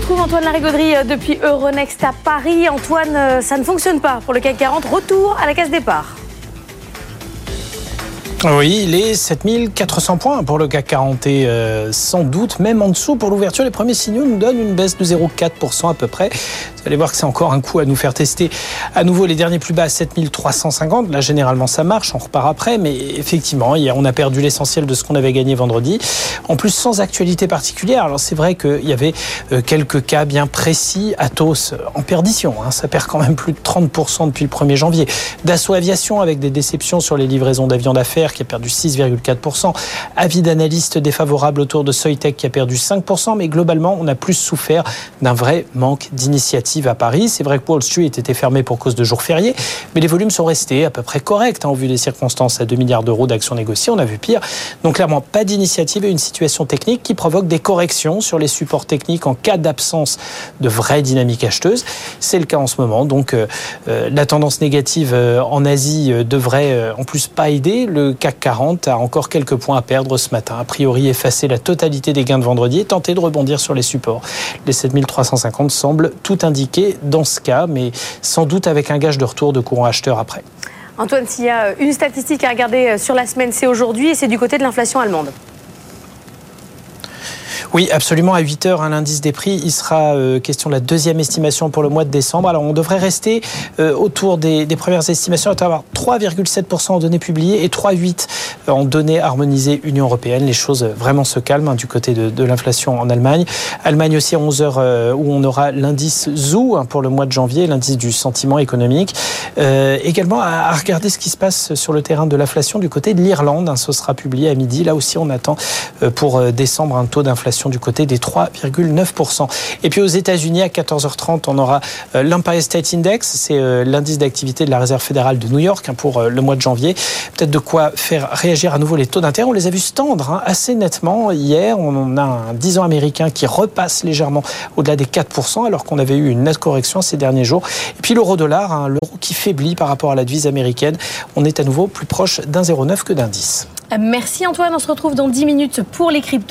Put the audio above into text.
retrouve Antoine Larigauderie euh, depuis Euronext à Paris. Antoine, euh, ça ne fonctionne pas pour le CAC 40. Retour à la case départ. Oui, les 7400 points pour le CAC 40 et euh, sans doute même en dessous pour l'ouverture. Les premiers signaux nous donnent une baisse de 0,4% à peu près. Vous allez voir que c'est encore un coup à nous faire tester à nouveau les derniers plus bas à 7350. Là, généralement, ça marche. On repart après. Mais effectivement, hier, on a perdu l'essentiel de ce qu'on avait gagné vendredi. En plus, sans actualité particulière. Alors, c'est vrai qu'il y avait euh, quelques cas bien précis. Atos en perdition. Hein. Ça perd quand même plus de 30% depuis le 1er janvier. Dassault Aviation avec des déceptions sur les livraisons d'avions d'affaires qui a perdu 6,4%. Avis d'analystes défavorables autour de Soitec qui a perdu 5%. Mais globalement, on a plus souffert d'un vrai manque d'initiative à Paris. C'est vrai que Wall Street était fermé pour cause de jours fériés, mais les volumes sont restés à peu près corrects hein, au vu des circonstances à 2 milliards d'euros d'actions négociées. On a vu pire. Donc clairement, pas d'initiative et une situation technique qui provoque des corrections sur les supports techniques en cas d'absence de vraie dynamique acheteuse. C'est le cas en ce moment. Donc euh, euh, la tendance négative euh, en Asie devrait en plus pas aider. Le CAC 40 a encore quelques points à perdre ce matin. A priori, effacer la totalité des gains de vendredi et tenter de rebondir sur les supports. Les 7350 semblent tout indiquer dans ce cas, mais sans doute avec un gage de retour de courant acheteur après. Antoine, s'il y a une statistique à regarder sur la semaine, c'est aujourd'hui et c'est du côté de l'inflation allemande. Oui, absolument. À 8 heures, un l'indice des prix, il sera euh, question de la deuxième estimation pour le mois de décembre. Alors, on devrait rester euh, autour des, premières estimations, à avoir 3,7% en données publiées et 3,8% en données harmonisées Union européenne. Les choses vraiment se calment hein, du côté de, l'inflation en Allemagne. Allemagne aussi à 11 heures euh, où on aura l'indice ZOO hein, pour le mois de janvier, l'indice du sentiment économique. également à, regarder ce qui se passe sur le terrain de l'inflation du côté de l'Irlande. Hein, ce sera publié à midi. Là aussi, on attend pour décembre un taux d'inflation du côté des 3,9%. Et puis aux États-Unis, à 14h30, on aura euh, l'Empire State Index, c'est euh, l'indice d'activité de la Réserve fédérale de New York hein, pour euh, le mois de janvier. Peut-être de quoi faire réagir à nouveau les taux d'intérêt. On les a vus se tendre hein, assez nettement hier. On a un 10 ans américain qui repasse légèrement au-delà des 4%, alors qu'on avait eu une nette correction ces derniers jours. Et puis l'euro-dollar, hein, l'euro qui faiblit par rapport à la devise américaine. On est à nouveau plus proche d'un 0,9 que d'un 10. Merci Antoine, on se retrouve dans 10 minutes pour les cryptos.